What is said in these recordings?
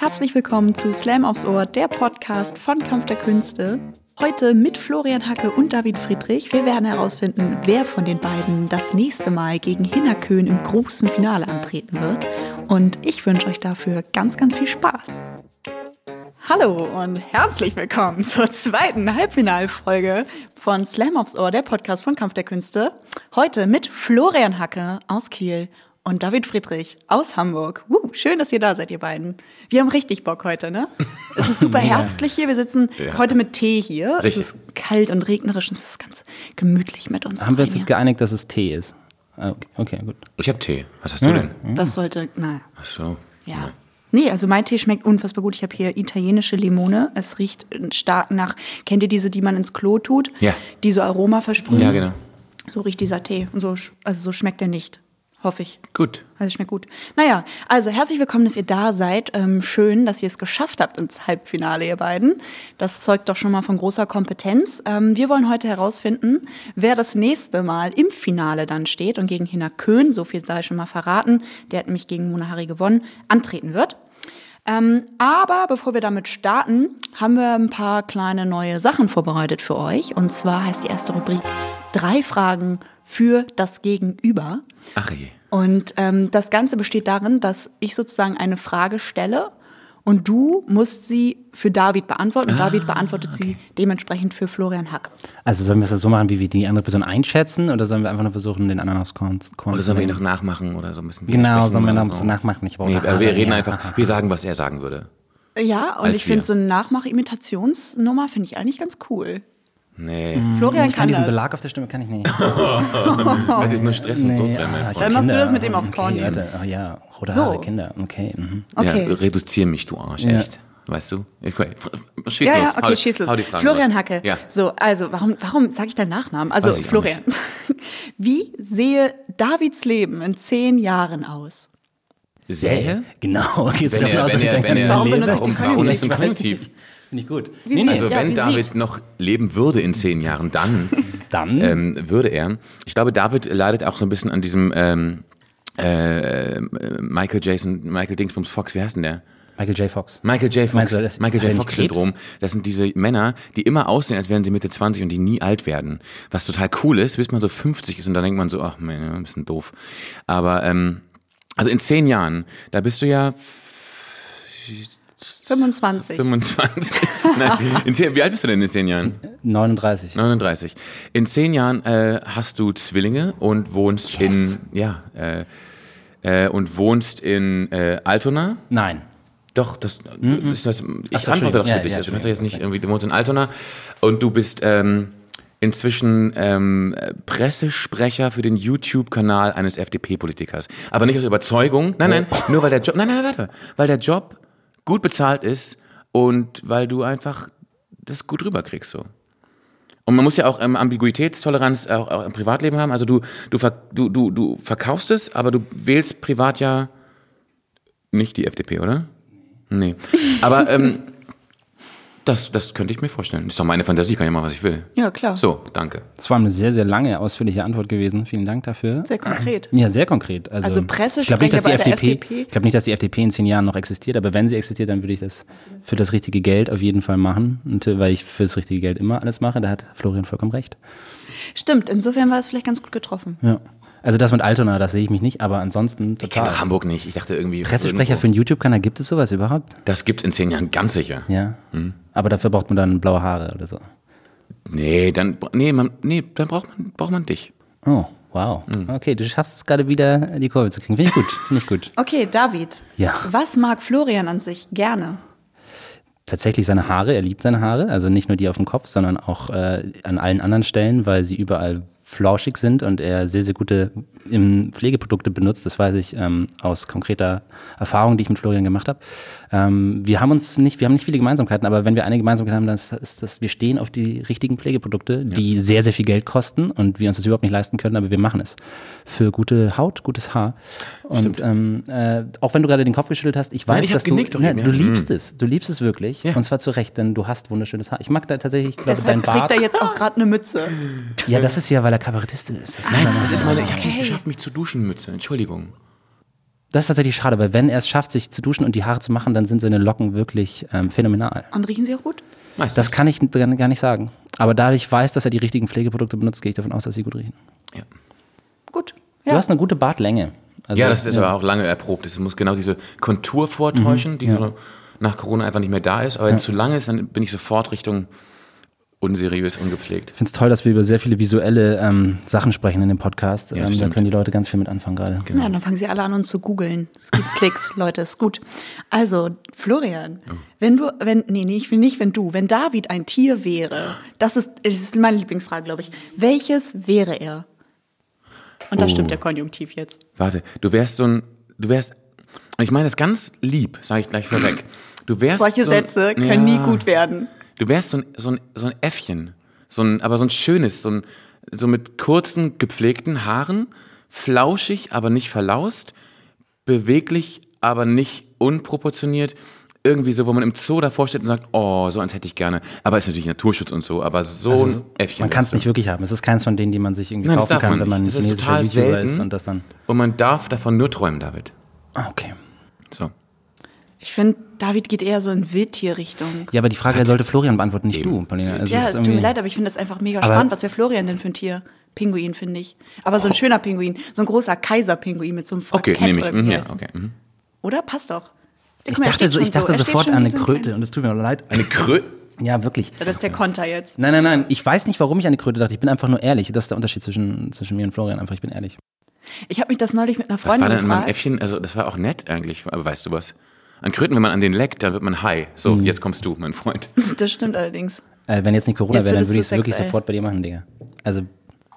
Herzlich willkommen zu Slam aufs Ohr, der Podcast von Kampf der Künste. Heute mit Florian Hacke und David Friedrich. Wir werden herausfinden, wer von den beiden das nächste Mal gegen Hinnerkön im großen Finale antreten wird. Und ich wünsche euch dafür ganz, ganz viel Spaß. Hallo und herzlich willkommen zur zweiten Halbfinalfolge von Slam aufs Ohr, der Podcast von Kampf der Künste. Heute mit Florian Hacke aus Kiel und David Friedrich aus Hamburg. Uh, schön, dass ihr da seid, ihr beiden. Wir haben richtig Bock heute, ne? Es ist super herbstlich hier. Wir sitzen Ja. heute mit Tee hier. Richtig. Es ist kalt und regnerisch und es ist ganz gemütlich mit uns. Haben wir uns jetzt geeinigt, dass es Tee ist? Ah, Okay, okay gut. Ich habe Tee. Was hast du denn? Das sollte, na, Ach so. ja. Nee, also mein Tee schmeckt unfassbar gut. Ich habe hier italienische Limone. Es riecht stark nach, kennt ihr diese, die man ins Klo tut? Ja. Die so Aroma versprühen? Ja, genau. So riecht dieser Tee. Und so, also so schmeckt er nicht. Hoffe ich. Gut. Also schmeckt gut. Naja, also herzlich willkommen, dass ihr da seid. Ähm, schön, dass ihr es geschafft habt ins Halbfinale, ihr beiden. Das zeugt doch schon mal von großer Kompetenz. Ähm, wir wollen heute herausfinden, wer das nächste Mal im Finale dann steht und gegen Hina Köhn, so viel sei schon mal verraten, der hat nämlich gegen Mona Hari gewonnen, antreten wird. Ähm, aber bevor wir damit starten, haben wir ein paar kleine neue Sachen vorbereitet für euch. Und zwar heißt die erste Rubrik drei Fragen für das Gegenüber. Ach je. Und ähm, das Ganze besteht darin, dass ich sozusagen eine Frage stelle und du musst sie für David beantworten und David beantwortet sie dementsprechend für Florian Hack. Also sollen wir es so machen, wie wir die andere Person einschätzen oder sollen wir einfach nur versuchen, den anderen aufs Korn zu Oder sollen wir ihn noch nachmachen oder so ein bisschen Genau, sollen wir noch ein so? bisschen nachmachen? Ich brauche Nee, wir reden ja. einfach, wir sagen, was er sagen würde. Ja, und Als ich finde so eine Nachmach-Imitationsnummer finde ich eigentlich ganz cool. Nee. Florian Ich kann kann diesen das. Belag auf der Stimme kann ich nicht. Das ist nur Stress und Sodbrennen, mein ah, Dann machst du das mit dem aufs Korn okay, warte. Oh ja, rote So. Haare, Kinder. Okay. Mhm. Okay. Ja, reduzier mich, du Arsch, Ja. echt. Weißt du? Okay, schieß ja, los. ja, okay, hau, schieß los. Florian. Hacke. Ja. So, also, warum, warum sage ich deinen Nachnamen? Also, Florian. Wie sehe Davids Leben in zehn Jahren aus? Sähe? Genau. Gehst du Wenn davon er, aus, dass ich wenn er, Warum benutze ich den warum, warum Konjunktiv? Konjunktiv? Finde ich gut. Wie Nee, sie- nee. Also Ja, wenn David sieht. noch leben würde in zehn Jahren, dann Dann ähm, würde er. Ich glaube, David leidet auch so ein bisschen an diesem ähm, äh, Michael Jason, Michael Dingsbums Fox, wie heißt denn der? Michael J. Fox. Michael J. Fox, du, das- Michael J. nicht Fox Krebs? Syndrom. Das sind diese Männer, die immer aussehen, als wären sie Mitte 20 und die nie alt werden. Was total cool ist, bis man so 50 ist und dann denkt man so, ach man, ein bisschen doof. Aber ähm, also in zehn Jahren, da bist du ja 25. 25. Nein, in zehn, wie alt bist du denn in zehn Jahren? 39. 39. In zehn Jahren äh, hast du Zwillinge und wohnst Yes. in ja äh, äh, und wohnst in äh, Altona. Nein. Doch, das ist das. Ich Ach so, antworte doch für. Ja, dich. ja, also du kannst ja jetzt nicht irgendwie, du wohnst in Altona und du bist ähm, inzwischen ähm, Pressesprecher für den YouTube-Kanal eines FDP-Politikers. Aber nicht aus Überzeugung. Nein, nein, nur weil der Job. Nein, nein, warte. Weil der Job gut bezahlt ist und weil du einfach das gut rüberkriegst so. Und man muss ja auch ähm, Ambiguitätstoleranz auch, auch im Privatleben haben. Also du, du, du, du, du verkaufst es, aber du wählst privat ja nicht die FDP, oder? Nee. Aber ähm, das, das könnte ich mir vorstellen. Ist doch meine Fantasie, kann ja machen, was ich will. Ja, klar. So, danke. Das war eine sehr, sehr lange, ausführliche Antwort gewesen. Vielen Dank dafür. Sehr konkret. Ja, sehr konkret. Also, Also ich glaube nicht, dass die FDP, FDP? Ich glaube nicht, dass die FDP in zehn Jahren noch existiert, aber wenn sie existiert, dann würde ich das für das richtige Geld auf jeden Fall machen. Und äh, weil ich für das richtige Geld immer alles mache, da hat Florian vollkommen recht. Stimmt, insofern war es vielleicht ganz gut getroffen. Ja. Also das mit Altona, das sehe ich mich nicht, aber ansonsten Ich kenne total. doch Hamburg nicht. Ich dachte irgendwie. Pressesprecher für irgendwo. einen YouTube-Kanal, gibt es sowas überhaupt? Das gibt's in zehn Jahren ganz sicher. Ja. Hm. Aber dafür braucht man dann blaue Haare oder so. Nee, dann, nee, man, nee, dann braucht man, braucht man dich. Oh, wow. Hm. Okay, du schaffst es gerade wieder, die Kurve zu kriegen. Finde ich gut, finde ich gut. Okay, David. Ja. Was mag Florian an sich gerne? tatsächlich seine Haare. Er liebt seine Haare, also nicht nur die auf dem Kopf, sondern auch äh, an allen anderen Stellen, weil sie überall flauschig sind und er sehr, sehr gute im Pflegeprodukte benutzt. Das weiß ich ähm, aus konkreter Erfahrung, die ich mit Florian gemacht habe. Ähm, wir haben uns nicht, wir haben nicht viele Gemeinsamkeiten, aber wenn wir eine Gemeinsamkeit haben, dann ist, ist das, wir stehen auf die richtigen Pflegeprodukte, die sehr, sehr viel Geld kosten und wir uns das überhaupt nicht leisten können, aber wir machen es. Für gute Haut, gutes Haar. Und ähm, äh, auch wenn du gerade den Kopf geschüttelt hast, ich weiß, Nein, ich dass du, ne, ja. du liebst es. Du liebst es wirklich. Ja. Und zwar zu Recht, denn du hast wunderschönes Haar. Ich mag da tatsächlich, ich glaube, Deshalb dein trägt Bart. er jetzt auch gerade eine Mütze. Ja, das ist ja, weil er Kabarettist ist. Das Nein, man das ist meine, ich habe Okay. nicht geschafft, mich zu duschen, Mütze. Entschuldigung. Das ist tatsächlich schade, weil wenn er es schafft, sich zu duschen und die Haare zu machen, dann sind seine Locken wirklich ähm, phänomenal. Und riechen sie auch gut? Meistens. Das kann ich gar nicht sagen. Aber da ich weiß, dass er die richtigen Pflegeprodukte benutzt, gehe ich davon aus, dass sie gut riechen. ja. Gut. Du hast eine gute Bartlänge. Also, ja, das ist aber auch lange erprobt. Es muss genau diese Kontur vortäuschen, die so nach Corona einfach nicht mehr da ist. Aber wenn es zu lang ist, dann bin ich sofort Richtung unseriös, ungepflegt. Ich finde es toll, dass wir über sehr viele visuelle ähm, Sachen sprechen in dem Podcast. ähm, da können die Leute ganz viel mit anfangen gerade. Ja, dann fangen sie alle an, uns zu googeln. Es gibt Klicks, Leute, ist gut. Also, Florian, wenn du, wenn, nee, nee, ich will nicht, wenn du, wenn David ein Tier wäre, das ist, das ist meine Lieblingsfrage, glaube ich. Welches wäre er? Und da Oh. stimmt der Konjunktiv jetzt. Warte, du wärst so ein, du wärst, und ich meine das ganz lieb, sage ich gleich vorweg. Du wärst Solche so ein- Sätze können nie Ja. gut werden. Du wärst so ein, so ein, so ein Äffchen. So ein, aber so ein schönes, so ein, so mit kurzen, gepflegten Haaren, flauschig, aber nicht verlaust, beweglich, aber nicht unproportioniert. Irgendwie so, wo man im Zoo davor steht und sagt, oh, so eins hätte ich gerne. Aber ist natürlich Naturschutz und so, aber so ein Äffchen. Also Man kann es nicht wirklich haben. Es ist keins von denen, die man sich irgendwie Nein, kaufen kann, man wenn man nicht. Das ist total selten. ist und das dann. Und man darf davon nur träumen, David. Ah, okay. So. Ich finde, David geht eher so in Wildtierrichtung. Ja, aber die Frage sollte Florian beantworten, nicht du, Paulina. Also Ja, es tut mir leid, aber ich finde das einfach mega Aber- spannend. Was wäre Florian denn für ein Tier? Pinguin, finde ich. Aber so ein schöner Pinguin. So ein großer Kaiserpinguin mit so einem Okay, Frackett nehme ich. Mhm, ja, okay. Mhm. Oder? Passt doch. Ich mal, dachte, steht so, ich so. dachte steht sofort an eine so ein Kröte kleines- und es tut mir leid. Eine Krö... Ja, wirklich. Das ist der Konter jetzt. Nein, nein, nein. Ich weiß nicht, warum ich an eine Kröte dachte. Ich bin einfach nur ehrlich. Das ist der Unterschied zwischen, zwischen mir und Florian. Einfach, ich bin ehrlich. Ich habe mich das neulich mit einer Was Freundin war denn in meinem gefragt. Äffchen? Also, das war auch nett eigentlich, aber weißt du was? An Kröten, wenn man an den leckt, dann wird man high. So, Mhm. jetzt kommst du, mein Freund. Das stimmt allerdings. Äh, wenn jetzt nicht Corona Jetzt wäre, dann würde ich es wirklich sofort bei dir machen, Digga. Also,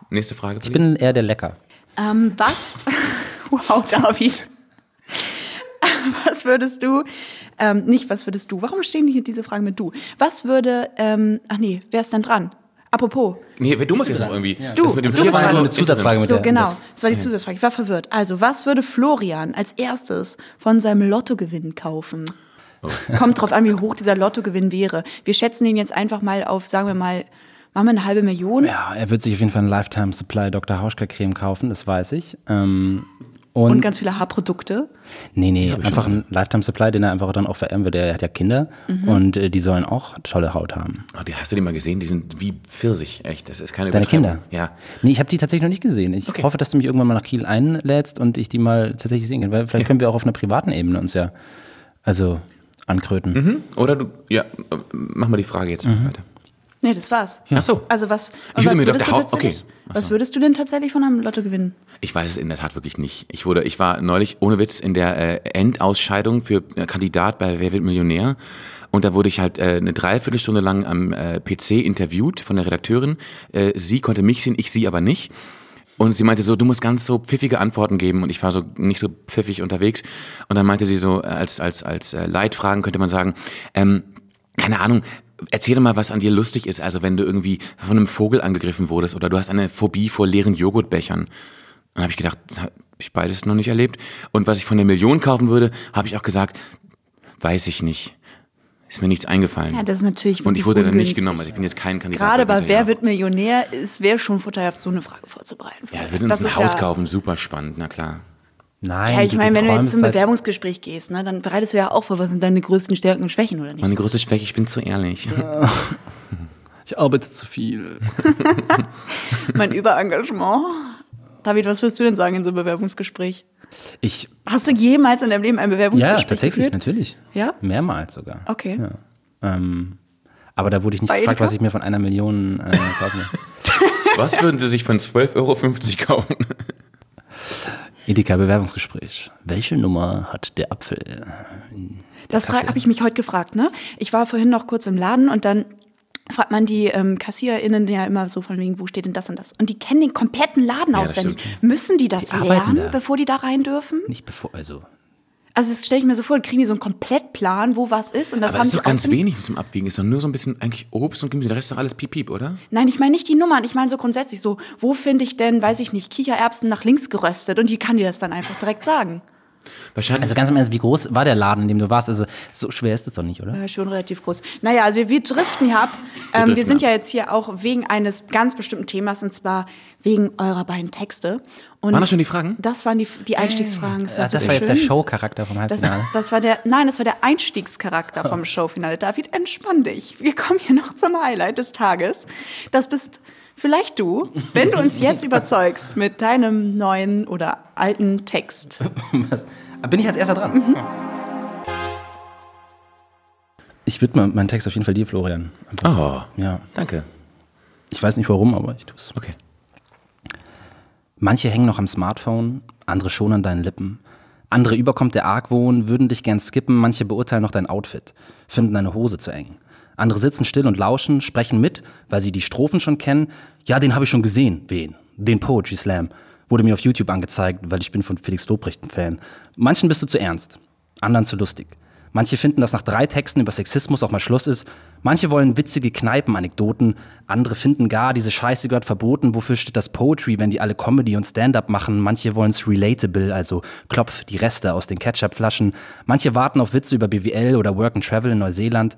Nächste Frage. ich bin eher der Lecker. Ähm, was? wow, David. was würdest du? Ähm, nicht, was würdest du? Warum stehen hier diese Fragen mit du? Was würde? Ähm, ach nee, wer ist denn dran? Apropos. Nee, du musst jetzt noch irgendwie. Du, das mit dem du Tier bist war nur Eine Zusatzfrage mit So, der- genau. Das war die Zusatzfrage. Ich war verwirrt. Also, was würde Florian als erstes von seinem Lottogewinn kaufen? Oh. Kommt drauf an, wie hoch dieser Lottogewinn wäre. Wir schätzen den jetzt einfach mal auf, sagen wir mal, machen wir eine halbe Million. Ja, er wird sich auf jeden Fall ein Lifetime Supply Dr. Hauschka Creme kaufen, das weiß ich. Ähm, und, Und ganz viele Haarprodukte. nee, nee, einfach ein Lifetime Supply, den er einfach dann auch verehren würde. Er hat ja Kinder Mhm. und äh, die sollen auch tolle Haut haben. Oh, die hast du die mal gesehen? Die sind wie Pfirsich, echt. Das ist keine Deine. Kinder? Ja. Nee, ich habe die tatsächlich noch nicht gesehen. Ich Okay. hoffe, dass du mich irgendwann mal nach Kiel einlädst und ich die mal tatsächlich sehen kann. Weil vielleicht können wir auch auf einer privaten Ebene uns ja also ankröten. Mhm. Oder du, ja, äh, mach mal die Frage jetzt Mhm. weiter. Nee, das war's. Ach so. Also was, Ich würde was mir würdest Dr. du Hau- okay. Was würdest du denn tatsächlich von einem Lotto gewinnen? Ich weiß es in der Tat wirklich nicht. Ich wurde, ich war neulich ohne Witz in der äh, Endausscheidung für äh, Kandidat bei Wer wird Millionär. Und da wurde ich halt äh, eine Dreiviertelstunde lang am äh, PC interviewt von der Redakteurin. Äh, sie konnte mich sehen, ich sie aber nicht. Und sie meinte so, du musst ganz so pfiffige Antworten geben. Und ich war so nicht so pfiffig unterwegs. Und dann meinte sie so, äh, als, als, als äh, Leitfragen könnte man sagen, ähm, keine Ahnung, erzähl mal, was an dir lustig ist. Also wenn du irgendwie von einem Vogel angegriffen wurdest oder du hast eine Phobie vor leeren Joghurtbechern. Dann habe ich gedacht, habe ich beides noch nicht erlebt. Und was ich von der Million kaufen würde, habe ich auch gesagt, weiß ich nicht. Ist mir nichts eingefallen. Ja, das ist natürlich Und ich wurde dann nicht genommen. Also ich bin jetzt kein Kandidat. Gerade bei Wer wird Millionär, es wäre schon futterhaft, so eine Frage vorzubereiten. Ja, wir würden uns Das ein Haus ja, kaufen, super spannend, na klar. Nein, Ja, ich meine, wenn du jetzt zum seit- Bewerbungsgespräch gehst, ne, dann bereitest du ja auch vor, was sind deine größten Stärken und Schwächen, oder nicht? Meine größte Schwäche, ich bin zu ehrlich. Ich arbeite zu viel. mein Überengagement. David, was würdest du denn sagen in so einem Bewerbungsgespräch? Ich, Hast du jemals in deinem Leben ein ja, Bewerbungsgespräch tatsächlich, geführt? natürlich. Ja? Mehrmals sogar. Okay. Ja. Ähm, aber da wurde ich nicht Bei gefragt, Edeka? was ich mir von einer Million äh, kaufen. Was würden Sie sich von 12,50 Euro kaufen? Edeka Bewerbungsgespräch. Welche Nummer hat der Apfel? Das habe ich mich heute gefragt, ne? Ich war vorhin noch kurz im Laden und dann fragt man die ähm, KassiererInnen ja immer so von wegen, wo steht denn das und das? Und die kennen den kompletten Laden das auswendig. Müssen die das Die lernen, da. bevor die da rein dürfen? Nicht bevor, also. Also das stelle ich mir so vor, kriegen die so einen Komplettplan, wo was ist und das Aber haben ist doch ganz wenig zum Abwiegen. Ist doch nur so ein bisschen eigentlich Obst und Gemüse. Der Rest ist doch alles Piep, Piep, oder? Nein, ich meine nicht die Nummern, ich meine so grundsätzlich so, wo finde ich denn, weiß ich nicht, Kichererbsen nach links geröstet und die kann dir das dann einfach direkt sagen. Wahrscheinlich. Also ganz im Ernst, wie groß war der Laden, in dem du warst? Also so schwer ist es doch nicht, oder? Ja, schon relativ groß. Naja, also wir, wir driften hier ab. Ähm, wir, sind ab. ja jetzt hier auch wegen eines ganz bestimmten Themas und zwar wegen eurer beiden Texte. Und Waren das schon die Fragen? Das waren die, die Einstiegsfragen. Das war, Ja, das war jetzt der. Showcharakter vom Das, Halbfinale. das war der, nein, das war der Einstiegscharakter vom Showfinale. David, entspann dich. Wir kommen hier noch zum Highlight des Tages. Das bist vielleicht du, wenn du uns jetzt überzeugst mit deinem neuen oder alten Text. Was? Bin ich als erster dran? Ich widme meinen Text auf jeden Fall dir, Florian. Oh, Ja. danke. Ich weiß nicht warum, aber ich tue es. Okay. Manche hängen noch am Smartphone, andere schon an deinen Lippen. Andere überkommt der Argwohn, würden dich gern skippen, manche beurteilen noch dein Outfit, finden deine Hose zu eng. Andere sitzen still und lauschen, sprechen mit, weil sie die Strophen schon kennen. Ja, den habe ich schon gesehen. Wen? Den Poetry Slam. Wurde mir auf YouTube angezeigt, weil ich bin von Felix Lobrecht ein Fan. Manchen bist du zu ernst, anderen zu lustig. Manche finden, dass nach drei Texten über Sexismus auch mal Schluss ist. Manche wollen witzige Kneipenanekdoten. Andere finden gar, diese Scheiße gehört verboten. Wofür steht das Poetry, wenn die alle Comedy und Stand-up machen? Manche wollen's relatable, also klopf die Reste aus den Ketchupflaschen. Manche warten auf Witze über BWL oder Work and Travel in Neuseeland.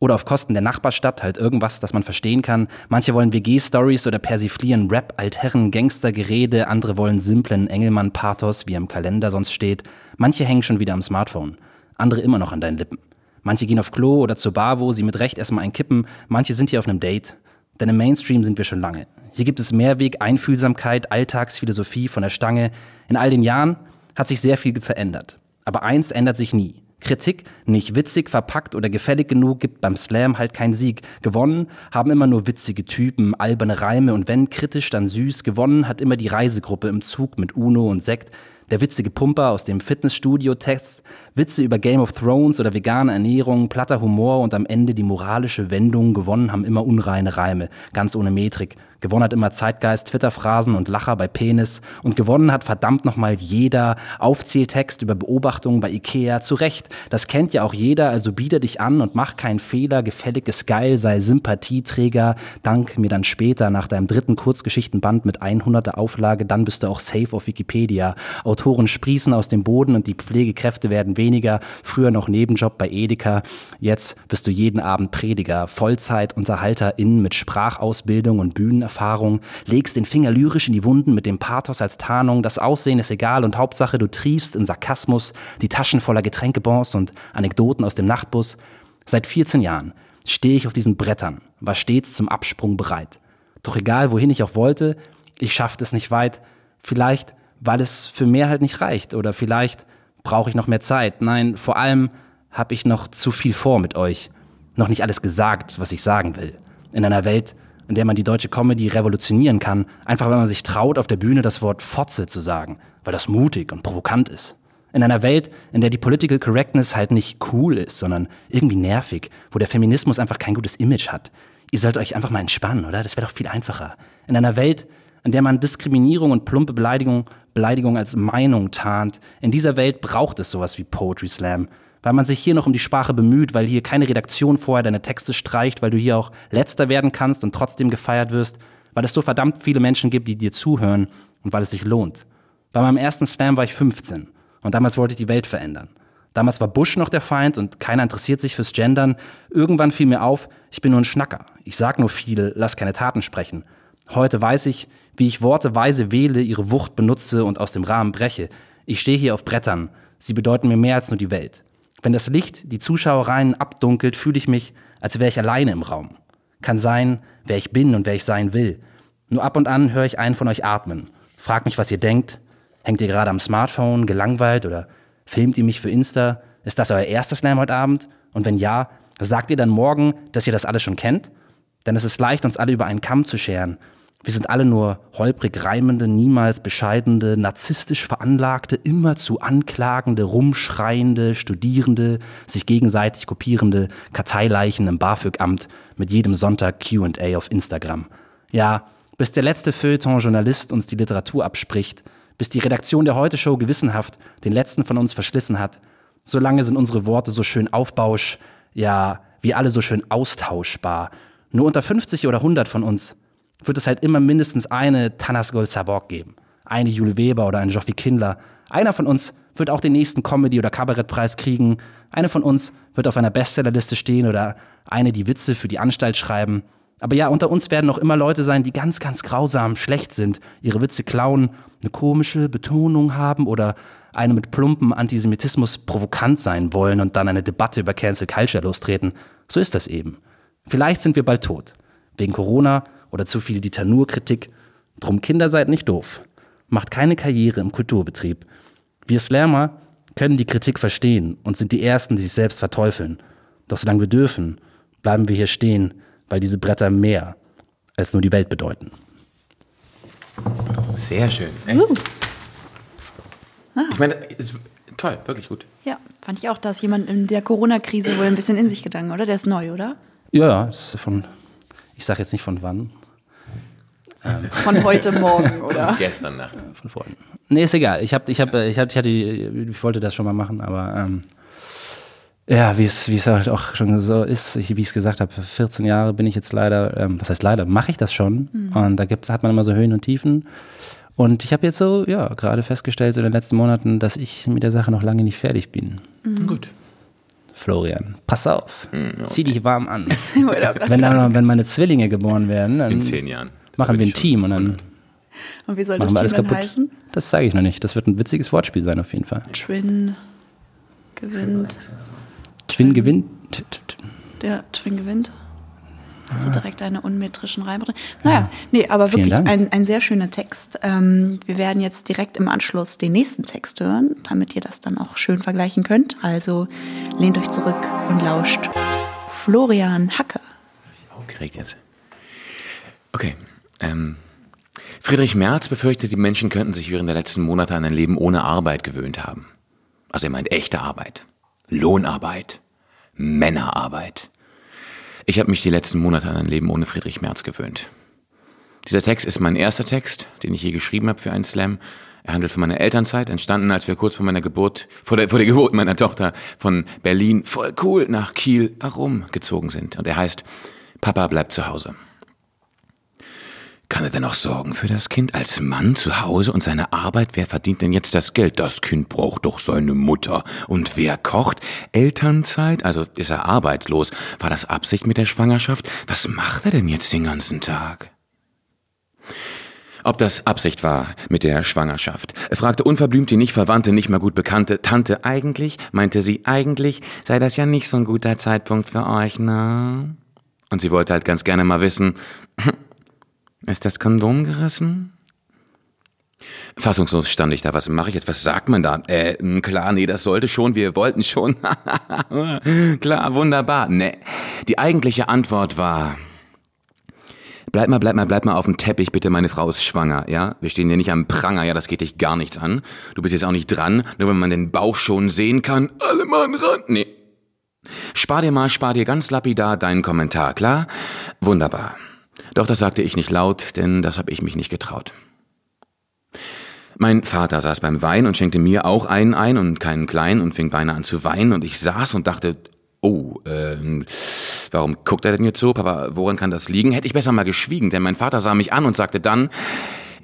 Oder auf Kosten der Nachbarstadt, halt irgendwas, das man verstehen kann. Manche wollen WG-Stories oder persiflieren Rap, Altherren, Gangstergerede. Andere wollen simplen Engelmann-Pathos, wie im Kalender sonst steht. Manche hängen schon wieder am Smartphone. Andere immer noch an deinen Lippen. Manche gehen auf Klo oder zur Bar, wo sie mit Recht erstmal einkippen. Manche sind hier auf einem Date. Denn im Mainstream sind wir schon lange. Hier gibt es Mehrweg, Einfühlsamkeit, Alltagsphilosophie von der Stange. In all den Jahren hat sich sehr viel verändert. Aber eins ändert sich nie. Kritik, nicht witzig, verpackt oder gefällig genug, gibt beim Slam halt keinen Sieg. Gewonnen haben immer nur witzige Typen, alberne Reime und wenn kritisch, dann süß. Gewonnen hat immer die Reisegruppe im Zug mit Uno und Sekt. Der witzige Pumper aus dem Fitnessstudio-Text, Witze über Game of Thrones oder vegane Ernährung, platter Humor und am Ende die moralische Wendung. Gewonnen haben immer unreine Reime, ganz ohne Metrik. Gewonnen hat immer Zeitgeist, Twitter-Phrasen und Lacher bei Penis. Und gewonnen hat verdammt nochmal jeder Aufzähltext über Beobachtungen bei Ikea. Zu Recht, das kennt ja auch jeder, also biete dich an und mach keinen Fehler. Gefälliges Geil, sei Sympathieträger. Dank mir dann später nach deinem dritten Kurzgeschichtenband mit 100er Auflage, dann bist du auch safe auf Wikipedia. Autoren sprießen aus dem Boden und die Pflegekräfte werden weniger. Früher noch Nebenjob bei Edeka. Jetzt bist du jeden Abend Prediger, Vollzeit-UnterhalterInnen mit Sprachausbildung und Bühnenerfahrung. Legst den Finger lyrisch in die Wunden mit dem Pathos als Tarnung. Das Aussehen ist egal und Hauptsache du triefst in Sarkasmus, die Taschen voller Getränkebons und Anekdoten aus dem Nachtbus. Seit 14 Jahren stehe ich auf diesen Brettern, war stets zum Absprung bereit. Doch egal, wohin ich auch wollte, ich schaffte es nicht weit. Vielleicht, weil es für mehr halt nicht reicht. Oder vielleicht brauche ich noch mehr Zeit. Nein, vor allem habe ich noch zu viel vor mit euch. Noch nicht alles gesagt, was ich sagen will. In einer Welt, in der man die deutsche Comedy revolutionieren kann, einfach weil man sich traut, auf der Bühne das Wort Fotze zu sagen, weil das mutig und provokant ist. In einer Welt, in der die Political Correctness halt nicht cool ist, sondern irgendwie nervig, wo der Feminismus einfach kein gutes Image hat. Ihr sollt euch einfach mal entspannen, oder? Das wäre doch viel einfacher. In einer Welt, in der man Diskriminierung und plumpe Beleidigung, Beleidigung als Meinung tarnt. In dieser Welt braucht es sowas wie Poetry Slam, weil man sich hier noch um die Sprache bemüht, weil hier keine Redaktion vorher deine Texte streicht, weil du hier auch letzter werden kannst und trotzdem gefeiert wirst, weil es so verdammt viele Menschen gibt, die dir zuhören und weil es sich lohnt. Bei meinem ersten Slam war ich 15 und damals wollte ich die Welt verändern. Damals war Bush noch der Feind und keiner interessiert sich fürs Gendern. Irgendwann fiel mir auf, ich bin nur ein Schnacker. Ich sag nur viel, lass keine Taten sprechen. Heute weiß ich, wie ich Worte weise wähle, ihre Wucht benutze und aus dem Rahmen breche. Ich stehe hier auf Brettern. Sie bedeuten mir mehr als nur die Welt. Wenn das Licht die Zuschauereien abdunkelt, fühle ich mich, als wäre ich alleine im Raum. Kann sein, wer ich bin und wer ich sein will. Nur ab und an höre ich einen von euch atmen. Frag mich, was ihr denkt. Hängt ihr gerade am Smartphone, gelangweilt oder filmt ihr mich für Insta? Ist das euer erster Slam heute Abend? Und wenn ja, sagt ihr dann morgen, dass ihr das alles schon kennt? Denn es ist leicht, uns alle über einen Kamm zu scheren. Wir sind alle nur holprig reimende, niemals bescheidende, narzisstisch veranlagte, immerzu anklagende, rumschreiende, studierende, sich gegenseitig kopierende Karteileichen im BAföG-Amt mit jedem Sonntag Q&A auf Instagram. Ja, bis der letzte Feuilleton-Journalist uns die Literatur abspricht, bis die Redaktion der Heute-Show gewissenhaft den letzten von uns verschlissen hat, solange sind unsere Worte so schön aufbausch, ja, wir alle so schön austauschbar. Nur unter 50 oder 100 von uns wird es halt immer mindestens eine Tanas Gol Sabok geben. Eine Jule Weber oder ein Joffi Kindler. Einer von uns wird auch den nächsten Comedy- oder Kabarettpreis kriegen. Eine von uns wird auf einer Bestsellerliste stehen oder eine, die Witze für die Anstalt schreiben. Aber ja, unter uns werden noch immer Leute sein, die ganz, ganz grausam schlecht sind, ihre Witze klauen, eine komische Betonung haben oder eine mit plumpen Antisemitismus provokant sein wollen und dann eine Debatte über Cancel Culture lostreten. So ist das eben. Vielleicht sind wir bald tot. Wegen Corona oder zu viel Ditanur-Kritik. Drum Kinder seid nicht doof. Macht keine Karriere im Kulturbetrieb. Wir Slammer können die Kritik verstehen und sind die Ersten, die sich selbst verteufeln. Doch solange wir dürfen, bleiben wir hier stehen, weil diese Bretter mehr als nur die Welt bedeuten. Sehr schön. Echt? Uh, Ich meine, ist toll, wirklich gut. ja, fand ich auch, da ist jemand in der Corona-Krise wohl ein bisschen in sich gegangen, oder? Der ist neu, oder? Ja, ja, das ist von, ich sage jetzt nicht von wann, Von heute Morgen, oder? Gestern Nacht. von vorhin. Nee, ist egal. Ich, hab, ich, hab, ich, hab, ich, hatte, ich wollte das schon mal machen, aber ähm, ja, wie es, wie es halt auch schon so ist, ich, wie ich es gesagt habe, 14 Jahre bin ich jetzt leider, ähm, was heißt leider, mache ich das schon. Und da gibt's, hat man immer so Höhen und Tiefen. Und ich habe jetzt so, ja, gerade festgestellt so in den letzten Monaten, dass ich mit der Sache noch lange nicht fertig bin. Gut. Florian, pass auf, zieh dich warm an. Wenn, dann, wenn meine Zwillinge geboren werden, dann In zehn Jahren. Machen wir bin ein ich Team und dann. Und wie soll machen das wir Team alles dann kaputt. heißen? Das sage ich noch nicht. Das wird ein witziges Wortspiel sein auf jeden Fall. Twin gewinnt. Twin gewinnt. Der Twin gewinnt. Hast du direkt eine unmetrischen Reime drin? Naja, nee, aber Vielen wirklich ein, ein sehr schöner Text. Ähm, wir werden jetzt direkt im Anschluss den nächsten Text hören, damit ihr das dann auch schön vergleichen könnt. Also lehnt euch zurück und lauscht Florian Hacke. Aufgeregt jetzt. Okay. Ähm, Friedrich Merz befürchtet, die Menschen könnten sich während der letzten Monate an ein Leben ohne Arbeit gewöhnt haben. Also er meint echte Arbeit. Lohnarbeit. Männerarbeit. Ich habe mich die letzten Monate an ein Leben ohne Friedrich Merz gewöhnt. Dieser Text ist mein erster Text, den ich je geschrieben habe für einen Slam. Er handelt von meiner Elternzeit, entstanden, als wir kurz vor meiner Geburt, vor der, vor der Geburt meiner Tochter von Berlin voll cool nach Kiel, warum gezogen sind. Und er heißt Papa bleibt zu Hause. Kann er denn auch sorgen für das Kind als Mann zu Hause und seine Arbeit? Wer verdient denn jetzt das Geld? Das Kind braucht doch seine Mutter. Und wer kocht? Elternzeit? Also ist er arbeitslos? War das Absicht mit der Schwangerschaft? Was macht er denn jetzt den ganzen Tag? Ob das Absicht war mit der Schwangerschaft, fragte unverblümt die nicht verwandte, nicht mehr gut bekannte Tante. Eigentlich, meinte sie, eigentlich sei das ja nicht so ein guter Zeitpunkt für euch, ne? Und sie wollte halt ganz gerne mal wissen, ist das Kondom gerissen? Fassungslos stand ich da. Was mache ich jetzt? Was sagt man da? Äh, klar, nee, das sollte schon. Wir wollten schon. klar, wunderbar. Nee. Die eigentliche Antwort war, Bleib mal, bleib mal, bleib mal auf dem Teppich, bitte, meine Frau ist schwanger, ja? Wir stehen hier nicht am Pranger, ja, das geht dich gar nichts an. Du bist jetzt auch nicht dran, nur wenn man den Bauch schon sehen kann. Alle Mann ran. Nee. Spar dir mal, spar dir ganz lapidar deinen Kommentar, klar? Wunderbar. Doch das sagte ich nicht laut, denn das habe ich mich nicht getraut. Mein Vater saß beim Wein und schenkte mir auch einen ein und keinen kleinen und fing beinahe an zu weinen und ich saß und dachte, oh, ähm, warum guckt er denn jetzt so? Papa, woran kann das liegen? Hätte ich besser mal geschwiegen, denn mein Vater sah mich an und sagte dann,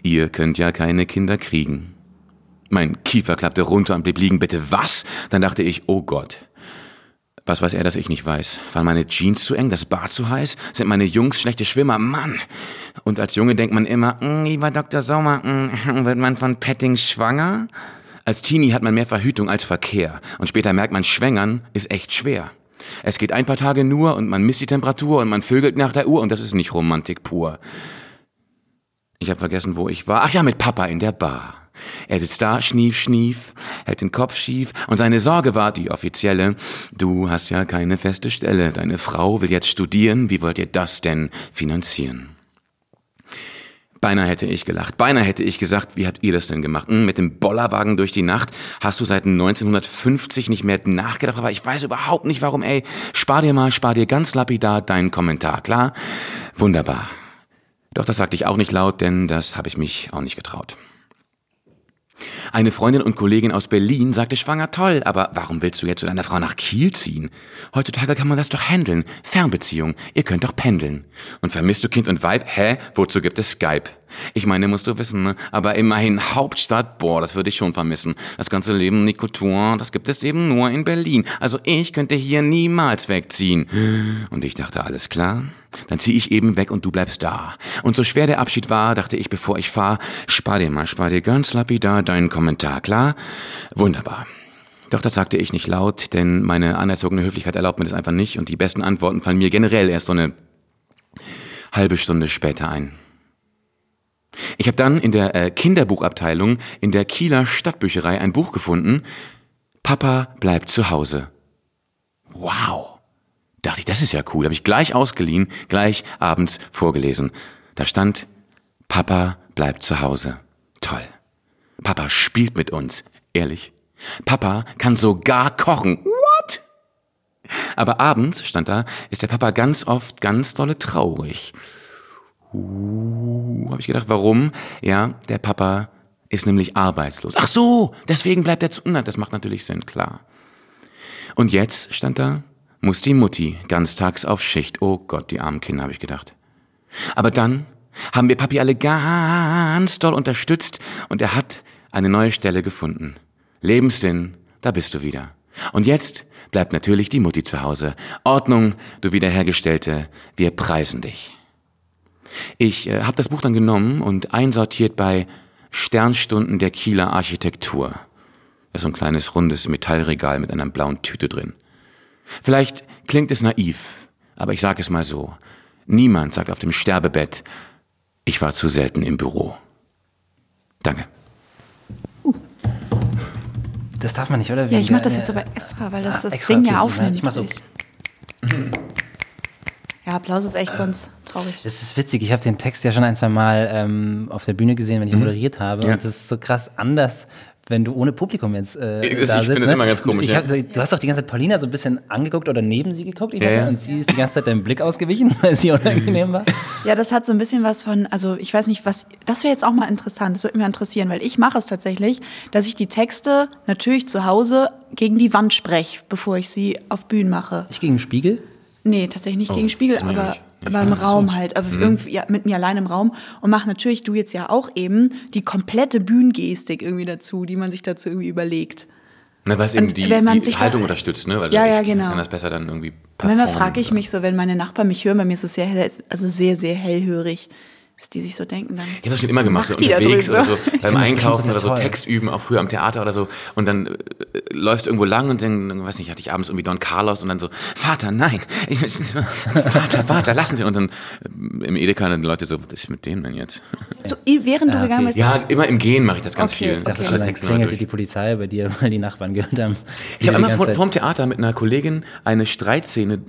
ihr könnt ja keine Kinder kriegen. Mein Kiefer klappte runter und blieb liegen. Bitte was? Dann dachte ich, oh Gott. Was weiß er, dass ich nicht weiß? Waren meine Jeans zu eng, das Bad zu heiß? Sind meine Jungs schlechte Schwimmer? Mann! Und als Junge denkt man immer, "Mm, lieber Dr. Sommer, mm, wird man von Petting schwanger? Als Teenie hat man mehr Verhütung als Verkehr. Und später merkt man, schwängern ist echt schwer. Es geht ein paar Tage nur und man misst die Temperatur und man vögelt nach der Uhr und das ist nicht Romantik pur. Ich habe vergessen, wo ich war. Ach ja, mit Papa in der Bar. Er sitzt da, schnief, schnief, hält den Kopf schief und seine Sorge war die offizielle. Du hast ja keine feste Stelle. Deine Frau will jetzt studieren. Wie wollt ihr das denn finanzieren? Beinahe hätte ich gelacht. Beinahe hätte ich gesagt, wie habt ihr das denn gemacht? Hm, mit dem Bollerwagen durch die Nacht? Hast du seit 1950 nicht mehr nachgedacht? Aber ich weiß überhaupt nicht warum, ey. Spar dir mal, spar dir ganz lapidar deinen Kommentar, klar? Wunderbar. Doch das sagte ich auch nicht laut, denn das habe ich mich auch nicht getraut. Eine Freundin und Kollegin aus Berlin sagte schwanger toll, aber warum willst du jetzt mit deiner Frau nach Kiel ziehen? Heutzutage kann man das doch handeln. Fernbeziehung. Ihr könnt doch pendeln. Und vermisst du Kind und Weib? Hä? Wozu gibt es Skype? Ich meine, musst du wissen, ne? aber immerhin Hauptstadt, boah, das würde ich schon vermissen. Das ganze Leben Nikotour, das gibt es eben nur in Berlin. Also ich könnte hier niemals wegziehen. Und ich dachte, alles klar? Dann zieh ich eben weg und du bleibst da. Und so schwer der Abschied war, dachte ich, bevor ich fahr, spar dir mal, spar dir ganz lapidar deinen Kommentar, klar? Wunderbar. Doch das sagte ich nicht laut, denn meine anerzogene Höflichkeit erlaubt mir das einfach nicht und die besten Antworten fallen mir generell erst so eine halbe Stunde später ein. Ich habe dann in der äh, Kinderbuchabteilung in der Kieler Stadtbücherei ein Buch gefunden. Papa bleibt zu Hause. Wow. Dachte ich, das ist ja cool. Habe ich gleich ausgeliehen, gleich abends vorgelesen. Da stand, Papa bleibt zu Hause. Toll. Papa spielt mit uns. Ehrlich. Papa kann sogar kochen. What? Aber abends, stand da, ist der Papa ganz oft ganz dolle traurig. Uh, habe ich gedacht, warum? Ja, der Papa ist nämlich arbeitslos. Ach so, deswegen bleibt er zu. Na, das macht natürlich Sinn, klar. Und jetzt stand da, muss die Mutti ganztags auf Schicht. Oh Gott, die armen Kinder, habe ich gedacht. Aber dann haben wir Papi alle ganz doll unterstützt und er hat eine neue Stelle gefunden. Lebenssinn, da bist du wieder. Und jetzt bleibt natürlich die Mutti zu Hause. Ordnung, du Wiederhergestellte, wir preisen dich. Ich äh, habe das Buch dann genommen und einsortiert bei Sternstunden der Kieler Architektur. Da ist so ein kleines rundes Metallregal mit einer blauen Tüte drin. Vielleicht klingt es naiv, aber ich sage es mal so. Niemand sagt auf dem Sterbebett, ich war zu selten im Büro. Danke. Das darf man nicht, oder? Ja, ich mache das jetzt aber extra, weil das das extra, Ding okay, ja aufnimmt. ich mach so. Ja, Applaus ist echt sonst traurig. Das ist witzig. Ich habe den Text ja schon ein, zwei Mal ähm, auf der Bühne gesehen, wenn ich moderiert habe. Ja. Und das ist so krass anders, wenn du ohne Publikum jetzt äh, Ich- da ich sitzt. finde das ne? immer ganz komisch, Ich ja. hab, du hast doch die ganze Zeit Paulina so ein bisschen angeguckt oder neben sie geguckt. Ich weiß Ja, nicht, ja. Und sie ist die ganze Zeit deinem Blick ausgewichen, weil sie unangenehm war. Ja, das hat so ein bisschen was von, also ich weiß nicht, was, das wäre jetzt auch mal interessant, das würde mich interessieren, weil ich mache es tatsächlich, dass ich die Texte natürlich zu Hause gegen die Wand spreche, bevor ich sie auf Bühnen mache. Ich gegen den Spiegel. Nee, tatsächlich nicht gegen Spiegel, mach aber, aber im mach Raum so. halt. Also irgendwie ja, mit mir allein im Raum und mache natürlich, du jetzt ja auch eben, die komplette Bühnengestik irgendwie dazu, die man sich dazu irgendwie überlegt. Na, weil es eben die, wenn man die sich da- Haltung unterstützt, ne? Weil Ja, ja, genau. kann das besser dann irgendwie Und manchmal performen frage ich mich so, wenn meine Nachbarn mich hören, bei mir ist es sehr, also sehr, sehr hellhörig, was die sich so denken dann. Ich habe das schon immer gemacht, so unterwegs oder so, beim Einkaufen oder so, toll. Text üben, auch früher am Theater oder so. Und dann äh, läuft irgendwo lang und dann, weiß nicht, hatte ich abends irgendwie Don Carlos und dann so, Vater, nein, ich, Vater, Vater, lassen Sie. Und dann äh, im Edeka dann die Leute so, was ist mit dem denn jetzt? So, während du gegangen bist, Ja, immer im Gehen mache ich das ganz Okay, viel. okay. Schon, dann klingelte die Polizei bei dir, weil die Nachbarn gehört haben. Ich habe einmal ganze vor, vorm Theater mit einer Kollegin eine Streitszene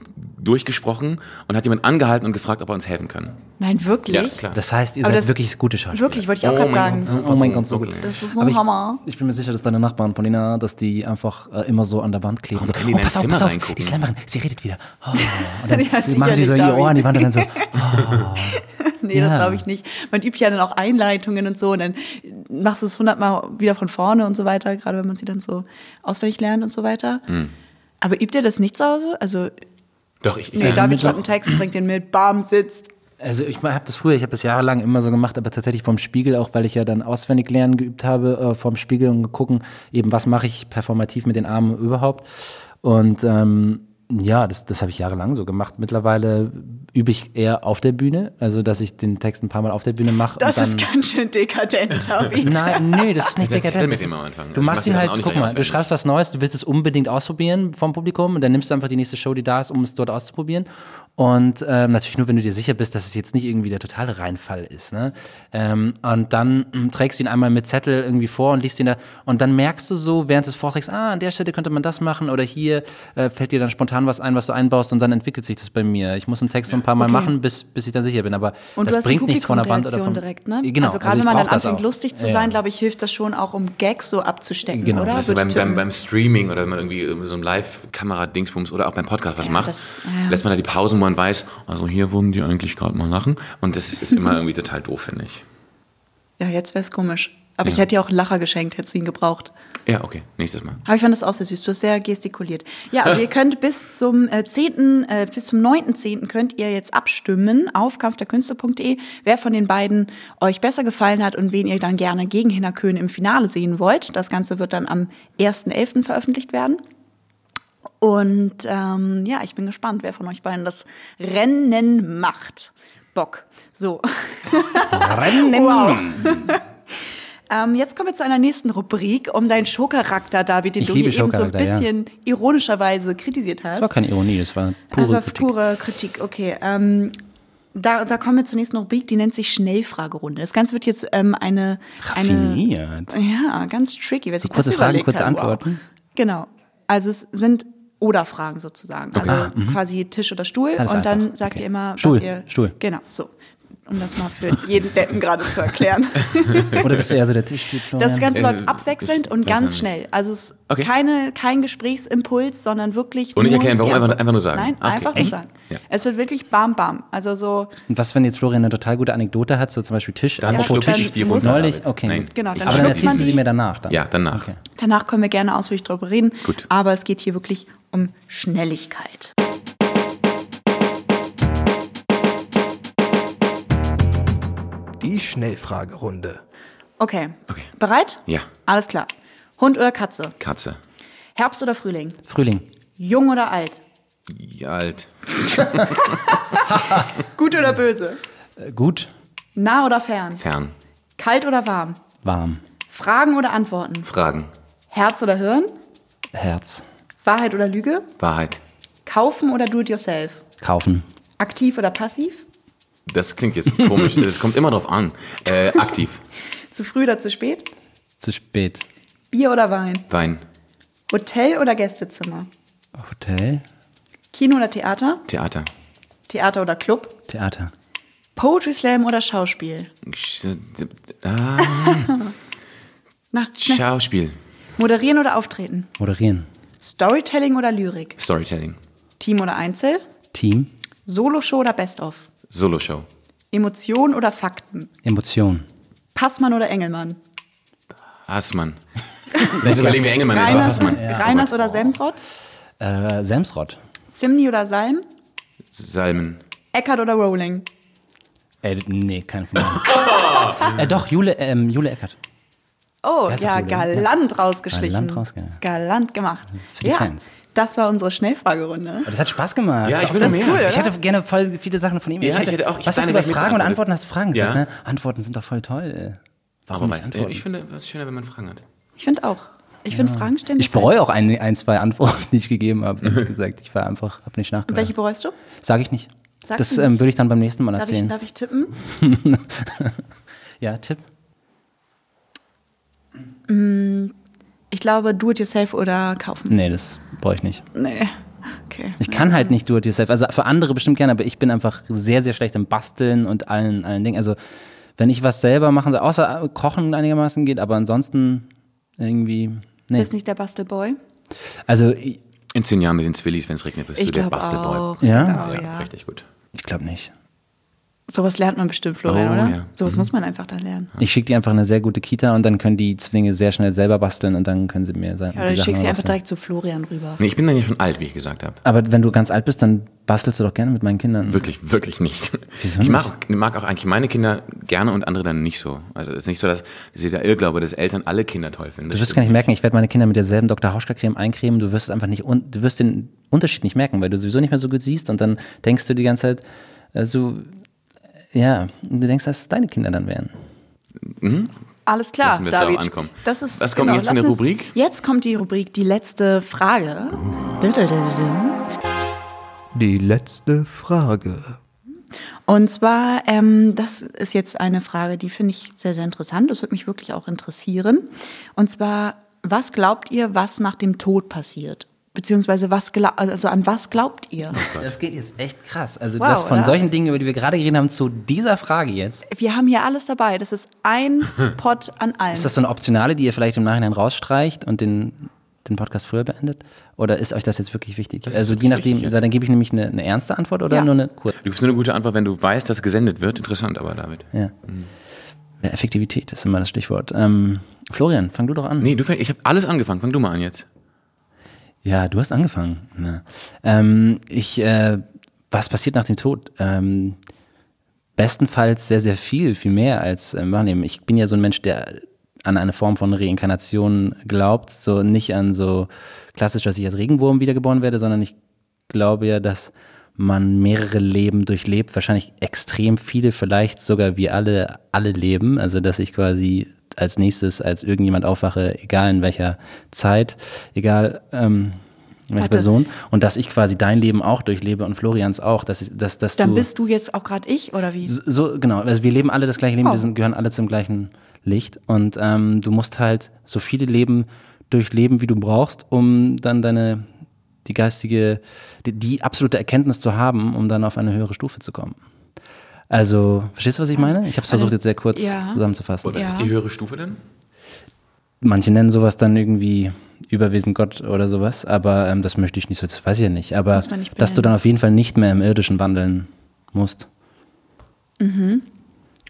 durchgesprochen und hat jemand angehalten und gefragt, ob er uns helfen kann. nein, wirklich? Ja, klar. Das heißt, ihr Aber seid das- wirklich gute Schauspieler. Wirklich, wollte ich auch Oh gerade sagen. Gott. Oh mein Gott, so gut. Das ist so ein ich, Hammer. ich bin mir sicher, dass deine Nachbarn, Paulina, dass die einfach äh, immer so an der Wand kleben. Warum so, die in dein pass auf, Zimmer pass auf, die Slammerin, sie redet wieder. Oh. Und dann Ja, machen sie so sicherlich, ihr Ohr an die Wand und dann so, Nee, das Ja. glaube ich nicht. Man übt ja dann auch Einleitungen und so und dann machst du es hundertmal wieder von vorne und so weiter, gerade wenn man sie dann so auswendig lernt und so weiter. Hm. Aber übt ihr das nicht zu Hause? Also, Doch, ich, ich nee, David schreibt einen Text, bringt den mit, bam, sitzt. Also ich habe das früher, ich habe das jahrelang immer so gemacht, aber tatsächlich vom Spiegel, auch weil ich ja dann auswendig lernen geübt habe, äh, vom Spiegel und gucken, eben was mache ich performativ mit den Armen überhaupt. Und ähm, ja, das, das habe ich jahrelang so gemacht. Mittlerweile übe ich eher auf der Bühne, also dass ich den Text ein paar Mal auf der Bühne mache. Das und ist ganz schön dekadent, David. Nein, nee, das ist nicht dekadent. ist- mal am Anfang. Du machst mach ihn das halt, guck mal, du schreibst was Neues, du willst es unbedingt ausprobieren vom Publikum und dann nimmst du einfach die nächste Show, die da ist, um es dort auszuprobieren. Und ähm, natürlich nur, wenn du dir sicher bist, dass es jetzt nicht irgendwie der totale Reinfall ist. Ne? Ähm, und dann mm, trägst du ihn einmal mit Zettel irgendwie vor und liest ihn da. Und dann merkst du so, während des Vortrags, ah, an der Stelle könnte man das machen oder hier äh, fällt dir dann spontan was ein, was du einbaust und dann entwickelt sich das bei mir. Ich muss einen Text so ein paar Mal Okay. machen, bis, bis ich dann sicher bin. Aber Und das du hast die bringt nichts von der Wand oder vom, Publikumreaktion direkt, ne? Genau, also gerade ich wenn man dann anfängt, lustig zu Ja, sein, ja. glaube ich, hilft das schon auch, um Gags so abzustecken, Genau. oder? Das Also Würde beim, beim, beim Streaming oder wenn man irgendwie so ein Live-Kamera-Dingsbums oder auch beim Podcast was macht, das- ja. lässt man da die Pausen, wo man weiß, also hier wurden die eigentlich gerade mal lachen. Und das ist, ist immer irgendwie total doof, finde ich. Ja, jetzt wäre es komisch. Aber ich hätte dir auch einen Lacher geschenkt, hättest du ihn gebraucht. Ja, okay, nächstes Mal. Aber ich fand das auch sehr süß. Du hast sehr gestikuliert. Ja, also ihr könnt bis zum äh, 10., äh, bis zum 9.10. könnt ihr jetzt abstimmen auf kampfderkünste.de, wer von den beiden euch besser gefallen hat und wen ihr dann gerne gegen Hinner Köhn im Finale sehen wollt. Das Ganze wird dann am 1.11. veröffentlicht werden. Und ähm, ja, ich bin gespannt, wer von euch beiden das Rennen macht. Bock. So. Rennen! Wow. Ähm, jetzt kommen wir zu einer nächsten Rubrik um deinen Showcharakter, David, den Ich du hier eben so ein Showcharakter, ja. bisschen ironischerweise kritisiert hast. Das war keine Ironie, das war pure also Kritik. pure Kritik, okay. Ähm, da, da kommen wir zur nächsten Rubrik, die nennt sich Schnellfragerunde. Das Ganze wird jetzt ähm, eine, eine. Raffiniert. Ja, ganz tricky. Wer sich kurze das Fragen, überlegt kurze Antworten? Wow. Genau. Also es sind Oder-Fragen sozusagen. Also Ah, mhm. quasi Tisch oder Stuhl. Alles und dann einfach. sagt Okay. ihr immer, Stuhl, was ihr. Stuhl. Genau, so. Um das mal für jeden Deppen gerade zu erklären. Oder bist du eher so der Tischtyp? Das Ganze Äh, läuft abwechselnd ich und ganz ja schnell. Also es ist Okay. keine, kein Gesprächsimpuls, sondern wirklich. Und nicht erklären, warum, einfach- einfach nur sagen. Nein, Okay. einfach nur sagen. Ja. Es wird wirklich bam, bam. Also so, Und was, wenn jetzt Florian eine total gute Anekdote hat, so zum Beispiel Tisch, Dann apropos schlucke Tisch, ich die runter. neulich, okay. Nein, Genau, ich dann Aber dann erzählst du sie die. mir danach dann. Ja, danach. Okay. danach können wir gerne ausführlich drüber reden. Gut. Aber es geht hier wirklich um Schnelligkeit. Die Schnellfragerunde. Okay. Okay. Bereit? Ja, Alles klar. Hund oder Katze? Katze. Herbst oder Frühling? Frühling, Jung oder alt? Ja, alt. Gut oder böse? äh, gut, Nah oder fern? Fern. Kalt oder warm? warm, Fragen oder Antworten? Fragen. Herz oder Hirn? Herz, Wahrheit oder Lüge? Wahrheit. Kaufen oder do-it-yourself? kaufen, Aktiv oder passiv? Das klingt jetzt komisch. Es kommt immer drauf an. Äh, aktiv. Zu früh oder zu spät? zu spät, Bier oder Wein? Wein. Hotel oder Gästezimmer? Hotel, Kino oder Theater? Theater. Theater oder Club? Theater, Poetry Slam oder Schauspiel? Sch- Ah, Na, schnell. Schauspiel. Moderieren oder auftreten? moderieren, Storytelling oder Lyrik? Storytelling. Team oder Einzel? Team, Solo-Show oder Best-of? Solo-Show. Emotion oder Fakten? Emotion, Passmann oder Engelmann? Hassmann. Jetzt überlegen wir Engelmann, das war Reiners, Hassmann. Reiners oder Semsrott? äh, Semsrott, Zimni oder Salm? Salmen. Eckert oder Rowling? äh, nee, kein von äh, doch, Jule, ähm, Jule Eckert, Oh, ja, ne? galant rausgeschlichen. Galant rausge- Galant gemacht. Für die ja, Fans. Das war unsere Schnellfragerunde. Aber das hat Spaß gemacht. Ja, ich will Das mehr. cool? Ich hätte gerne voll viele Sachen von ihm. Ja, ich hätte auch- ich was hätte hast du über Fragen und. Antworten? Hast du Fragen gesagt, Ja. ne? Antworten sind doch voll toll. Warum Aber nicht weißt, antworten? ich finde, es ist schöner, wenn man Fragen hat. Ich finde auch. Ich finde Fragen stellen. Ich besser bereue auch ein, ein, zwei Antworten, die ich gegeben habe, ehrlich gesagt. Ich war einfach, habe nicht nachgedacht. Welche bereust du? Sage ich nicht. Sagst das ähm, würde ich dann beim nächsten Mal Darf ich, erzählen. darf ich tippen? ja, Tipp. Ich glaube, do it yourself oder kaufen. Nee, das brauche ich nicht. Nee. Okay. Ich kann halt nicht do it yourself. Also für andere bestimmt gerne, aber ich bin einfach sehr, sehr schlecht im Basteln und allen, allen Dingen. Also wenn ich was selber machen soll, außer Kochen einigermaßen geht, aber ansonsten irgendwie. Du Nee. bist nicht der Bastelboy? Also ich, In zehn Jahren mit den Zwillis, wenn es regnet, bist du der Bastelboy. auch. Ja? Genau, Ja, ja. richtig gut. ich glaube nicht. Sowas lernt man bestimmt, Florian, Oh, oder? ja. Sowas muss man einfach da lernen. Ich schicke die einfach in eine sehr gute Kita und dann können die Zwillinge sehr schnell selber basteln und dann können sie mir sagen. Ja, oder du schickst sie einfach direkt zu Florian rüber. Nee, ich bin dann ja schon alt, wie ich gesagt habe. Aber wenn du ganz alt bist, dann bastelst du doch gerne mit meinen Kindern. Wirklich, wirklich nicht. Wieso ich mag auch, mag auch eigentlich meine Kinder gerne und andere dann nicht so. Also es ist nicht so, dass, dass der Irrglaube, dass Eltern alle Kinder toll finden. Das Du wirst gar nicht merken, ich werde meine Kinder mit derselben Dr. Hauschka-Creme eincremen. Du wirst es einfach nicht, du wirst den Unterschied nicht merken, weil du sowieso nicht mehr so gut siehst und dann denkst du die ganze Zeit, so, äh, ja, und du denkst, dass es deine Kinder dann wären. Alles klar, Lassen David. ankommen. Das ist, Was kommt genau, jetzt für eine Rubrik? Jetzt kommt die Rubrik, die letzte Frage. Die letzte Frage. Und zwar, ähm, das ist jetzt eine Frage, die finde ich sehr, sehr interessant. Das würde mich wirklich auch interessieren. Und zwar, was glaubt ihr, was nach dem Tod passiert? Beziehungsweise was also an was glaubt ihr? Das geht jetzt echt krass. Also Wow, das von oder? solchen Dingen, über die wir gerade geredet haben, zu dieser Frage jetzt. Wir haben hier alles dabei. Das ist ein Pot an allem. Ist das so eine Optionale, die ihr vielleicht im Nachhinein rausstreicht und den, den Podcast früher beendet? Oder ist euch das jetzt wirklich wichtig? Das also je nachdem, dann gebe ich nämlich eine, eine ernste Antwort oder Ja. nur eine kurze? Du gibst nur eine gute Antwort, wenn du weißt, dass gesendet wird. Interessant aber, David. Ja. Ja, Effektivität ist immer das Stichwort. Ähm, Florian, fang du doch an. Nee, du fäng, ich habe alles angefangen. Fang du mal an jetzt. Ja, du hast angefangen. Ja. Ähm, ich, äh, was passiert nach dem Tod? Ähm, bestenfalls sehr, sehr viel, viel mehr als äh, wahrnehmen. Ich bin ja so ein Mensch, der an eine Form von Reinkarnation glaubt, so nicht an so klassisch, dass ich als Regenwurm wiedergeboren werde, sondern ich glaube ja, dass man mehrere Leben durchlebt, wahrscheinlich extrem viele, vielleicht sogar wie alle, alle leben, also dass ich quasi als nächstes als irgendjemand aufwache, egal in welcher Zeit, egal ähm, welche Warte. Person und dass ich quasi dein Leben auch durchlebe und Florians auch, dass, dass, dass Dann du bist du jetzt auch gerade ich, oder wie? so, genau, also wir leben alle das gleiche Leben, Oh. wir sind, gehören alle zum gleichen Licht und ähm, du musst halt so viele Leben durchleben, wie du brauchst, um dann deine, die geistige, die, die absolute Erkenntnis zu haben, um dann auf eine höhere Stufe zu kommen. Also, verstehst du, was ich meine? Ich habe es versucht jetzt sehr kurz Ja. zusammenzufassen. Und was Ja. ist die höhere Stufe denn? Manche nennen sowas dann irgendwie Überwesen Gott oder sowas, aber ähm, das möchte ich nicht so, das weiß ich ja nicht. Aber nicht dass du dann auf jeden Fall nicht mehr im Irdischen wandeln musst.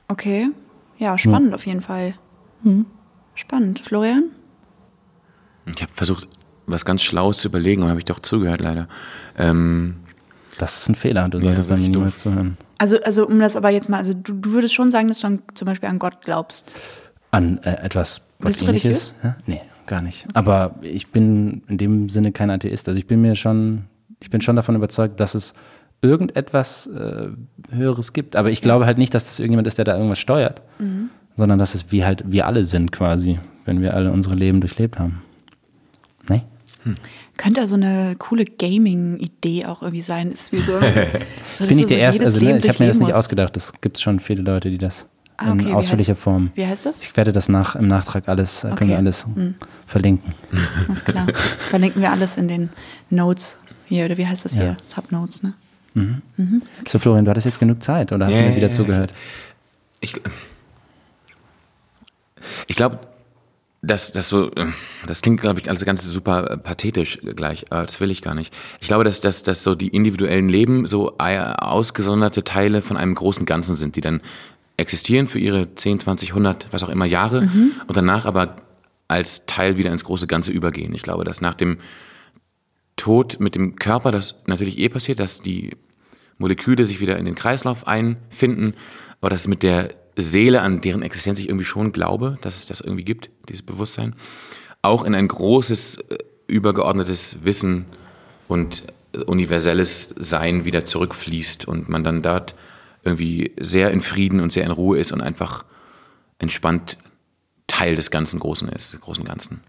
Okay. Ja, spannend auf jeden Fall. Spannend. Florian? Ich habe versucht, was ganz Schlaues zu überlegen und habe ich doch zugehört, leider. Ähm, Das ist ein Fehler, du solltest bei mir niemals zuhören. Also, also um das aber jetzt mal, also du, du würdest schon sagen, dass du an, zum Beispiel an Gott glaubst. An äh, etwas was Bist du ähnliches? Ja? Nee, gar nicht. Aber ich bin in dem Sinne kein Atheist. Also ich bin mir schon, ich bin schon davon überzeugt, dass es irgendetwas äh, Höheres gibt. Aber ich glaube halt nicht, dass das irgendjemand ist, der da irgendwas steuert. Sondern dass es wir halt, wir alle sind quasi, wenn wir alle unsere Leben durchlebt haben. Nee? Könnte so eine coole Gaming-Idee auch irgendwie sein. Ist wie so, so bin ich der so Erste, also ne, ich habe mir das nicht musst. ausgedacht. Es gibt schon viele Leute, die das Ah, okay, in wie ausführlicher heißt- Form. Wie heißt das? Ich werde das nach, im Nachtrag alles, äh, können Okay. wir alles verlinken. Alles klar. Verlinken wir alles in den Notes hier, oder wie heißt das Ja. hier? Subnotes, ne? So, Florian, du hattest jetzt genug Zeit oder hast Ja, du mir wieder ja, zugehört? ich ich glaube, dass das so, äh, das klingt, glaube ich, alles ganz super äh, pathetisch gleich. Das will ich gar nicht. Ich glaube, dass, dass, dass so die individuellen Leben so ausgesonderte Teile von einem großen Ganzen sind, die dann existieren für ihre 10, 20, 100, was auch immer Jahre und danach aber als Teil wieder ins große Ganze übergehen. Ich glaube, dass nach dem Tod mit dem Körper, das natürlich eh passiert, dass die Moleküle sich wieder in den Kreislauf einfinden, aber dass es mit der Seele, an deren Existenz ich irgendwie schon glaube, dass es das irgendwie gibt, dieses Bewusstsein, auch in ein großes, äh, übergeordnetes Wissen und äh, universelles Sein wieder zurückfließt und man dann dort irgendwie sehr in Frieden und sehr in Ruhe ist und einfach entspannt Teil des ganzen Großen ist, des großen Ganzen.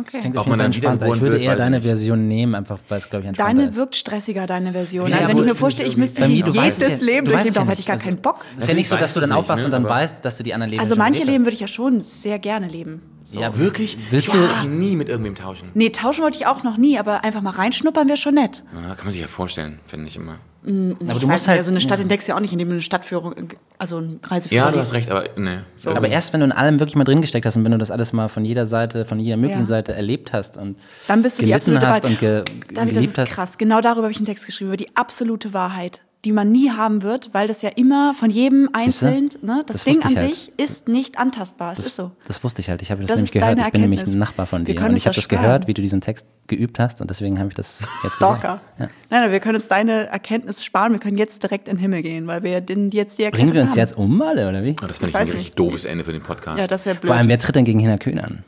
Okay. Klingt jeden man dann entspannt. Ich würde wird, eher deine nicht. Version nehmen, einfach weil es, glaube ich, entspannter Deine ist. wirkt stressiger, deine Version. Ja, also wenn ich mir vorstelle, ich müsste mir, jedes es ja- Leben durchleben, ja da hätte ich gar nicht. keinen Bock. Es ist ja nicht so, dass du dann aufwachst und dann ne, weißt, dass du die anderen Leben Also manche Leben würde ich ja schon sehr gerne leben. So. Ja, Wirklich? Willst ich du- nie mit irgendwem tauschen. Nee, tauschen wollte ich auch noch nie, aber einfach mal reinschnuppern wäre schon nett. Ja, kann man sich ja vorstellen, finde ich immer. Aber ich du musst nicht, halt. also eine Stadt entdeckst du ja auch nicht, indem du eine Stadtführung, also eine Reiseführung Ja, du liest. hast recht, aber ne. So. aber erst wenn du in allem wirklich mal drin gesteckt hast und wenn du das alles mal von jeder Seite, von jeder möglichen Ja. Seite erlebt hast und Dann bist du die gelitten absolute hast Wahrheit. und ge David, das geliebt ist hast. krass. Genau darüber habe ich einen Text geschrieben, über die absolute Wahrheit, die man nie haben wird, weil das ja immer von jedem einzeln, ne, das, Das Ding an ich halt. sich ist nicht antastbar. Es ist so. Das wusste ich halt. Ich habe das, Das nämlich gehört. Ich bin nämlich ein Nachbar von Wir dir können und ich habe das das gehört, wie du diesen Text geübt hast und deswegen habe ich das jetzt Stalker. Ja. Nein, nein, wir können uns deine Erkenntnis sparen. Wir können jetzt direkt in den Himmel gehen, weil wir den, jetzt die Erkenntnis Bringen wir uns haben. jetzt um alle oder wie? Oh, das finde ich, weiß ein richtig doofes Ende für den Podcast. Ja, das wäre blöd. Vor allem, wer tritt denn gegen Hina Kühn an?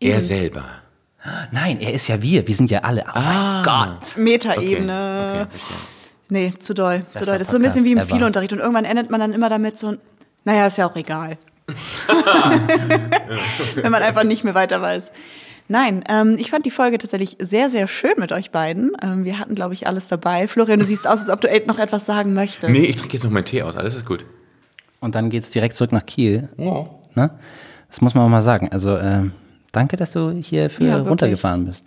er selber. Nein, er ist ja wir. Wir sind ja alle. Oh Ah. mein Gott. Metaebene. Okay, verstehe. Nee, zu doll. Zu Bester doll. Das ist so ein bisschen wie im ever. Vielunterricht. Und irgendwann endet man dann immer damit so, naja, ist ja auch egal. Wenn man einfach nicht mehr weiter weiß. Nein, ähm, ich fand die Folge tatsächlich sehr, sehr schön mit euch beiden. Ähm, wir hatten, glaube ich, alles dabei. Florian, du siehst aus, als ob du noch etwas sagen möchtest. Nee, ich trinke jetzt noch meinen Tee aus. Alles ist gut. Und dann geht es direkt zurück nach Kiel. Oh. Ne? Das muss man auch mal sagen. Also, ähm, danke, dass du hier für Ja, runtergefahren bist.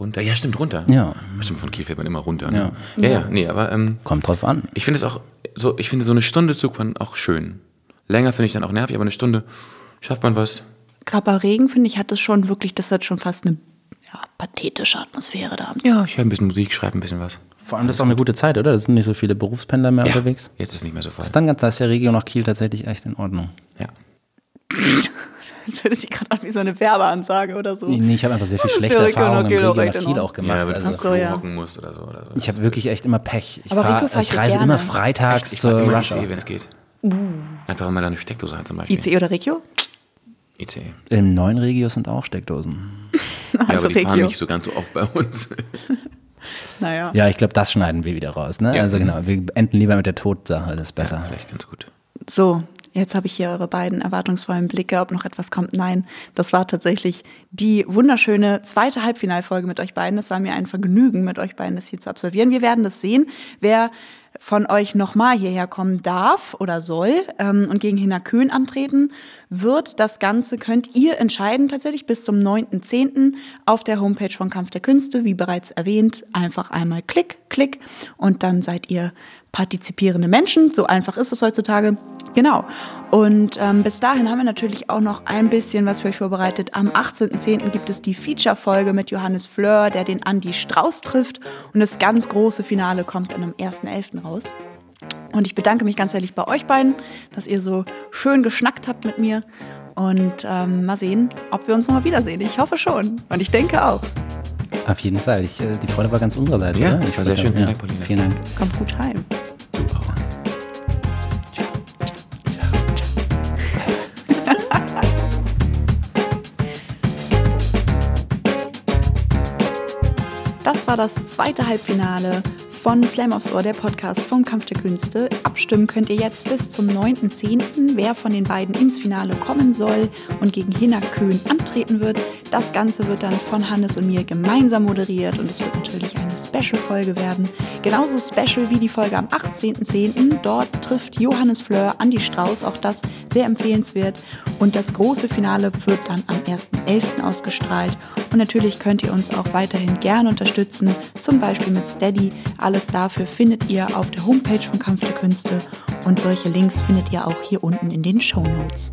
Runter. Ja, stimmt, runter. Ja. Stimmt, von Kiel fährt man immer runter. Ne? Ja. ja, ja, nee, aber ähm, Kommt drauf an. ich finde es auch so, ich finde so eine Stunde Zugfahren auch schön. Länger finde ich dann auch nervig, aber eine Stunde schafft man was. Gerade bei Regen, finde ich, hat das schon wirklich, das hat schon fast eine ja, pathetische Atmosphäre da. Ja, ich höre ein bisschen Musik, schreibe ein bisschen was. Vor allem, das ist auch eine gute Zeit, oder? Das sind nicht so viele Berufspendler mehr Ja, unterwegs. jetzt ist nicht mehr so voll. Das ist dann ganz, da ist der Regio nach Kiel tatsächlich echt in Ordnung. Ja. Das hört sich gerade an wie so eine Werbeansage oder so. Nee, nee, ich habe einfach sehr viel Das schlechte Erfahrungen Kiel Regio auch nach Kiel auch gemacht. Ja, wenn du also, Ach so, ja. musst oder so. Oder so. ich habe wirklich echt immer Pech. Ich, Aber fahr, Regio fahr ich ich reise gerne. immer freitags ich zur fahr immer Rush ICE, Hour. wenn es geht. Einfach wenn man da eine Steckdose hat zum Beispiel. ICE oder Regio? ICE. Im neuen Regio sind auch Steckdosen. Ja, Also aber die fahren nicht so ganz so oft bei uns. Naja. Ja, ich glaube, das schneiden wir wieder raus. Ne? Ja. Also genau, wir enden lieber mit der Todsache, das ist besser. Vielleicht ganz gut. So, jetzt habe ich hier eure beiden erwartungsvollen Blicke, ob noch etwas kommt. Nein, das war tatsächlich die wunderschöne zweite Halbfinalfolge mit euch beiden. Es war mir ein Vergnügen, mit euch beiden das hier zu absolvieren. Wir werden das sehen, wer von euch nochmal hierher kommen darf oder soll ähm, und gegen Hina Köhn antreten wird. Das Ganze könnt ihr entscheiden tatsächlich bis zum 9.10. auf der Homepage von Kampf der Künste. Wie bereits erwähnt, einfach einmal Klick, Klick und dann seid ihr partizipierende Menschen. So einfach ist es heutzutage. Genau. Und ähm, bis dahin haben wir natürlich auch noch ein bisschen was für euch vorbereitet. Am 18.10. gibt es die Feature-Folge mit Johannes Fleur, der den Andi Strauß trifft. Und das ganz große Finale kommt dann am 1.11. raus. Und ich bedanke mich ganz ehrlich bei euch beiden, dass ihr so schön geschnackt habt mit mir. Und ähm, mal sehen, ob wir uns nochmal wiedersehen. Ich hoffe schon. Und ich denke auch. Auf jeden Fall. Ich, äh, die Freude war ganz unserer Seite. Ja, oder? das war sehr schön. Vielen Dank, Pauline. Vielen Dank. Kommt gut heim. War das zweite Halbfinale von Slam aufs Ohr, der Podcast vom Kampf der Künste. Abstimmen könnt ihr jetzt bis zum 9.10., wer von den beiden ins Finale kommen soll und gegen Hinner Köhn antreten wird. Das Ganze wird dann von Hannes und mir gemeinsam moderiert und es wird natürlich Special-Folge werden. Genauso special wie die Folge am 18.10. Dort trifft Johannes Fleur Andi Strauß, auch das sehr empfehlenswert. Und das große Finale wird dann am 1.11. ausgestrahlt. Und natürlich könnt ihr uns auch weiterhin gerne unterstützen, zum Beispiel mit Steady. Alles dafür findet ihr auf der Homepage von Kampf der Künste und solche Links findet ihr auch hier unten in den Show Notes.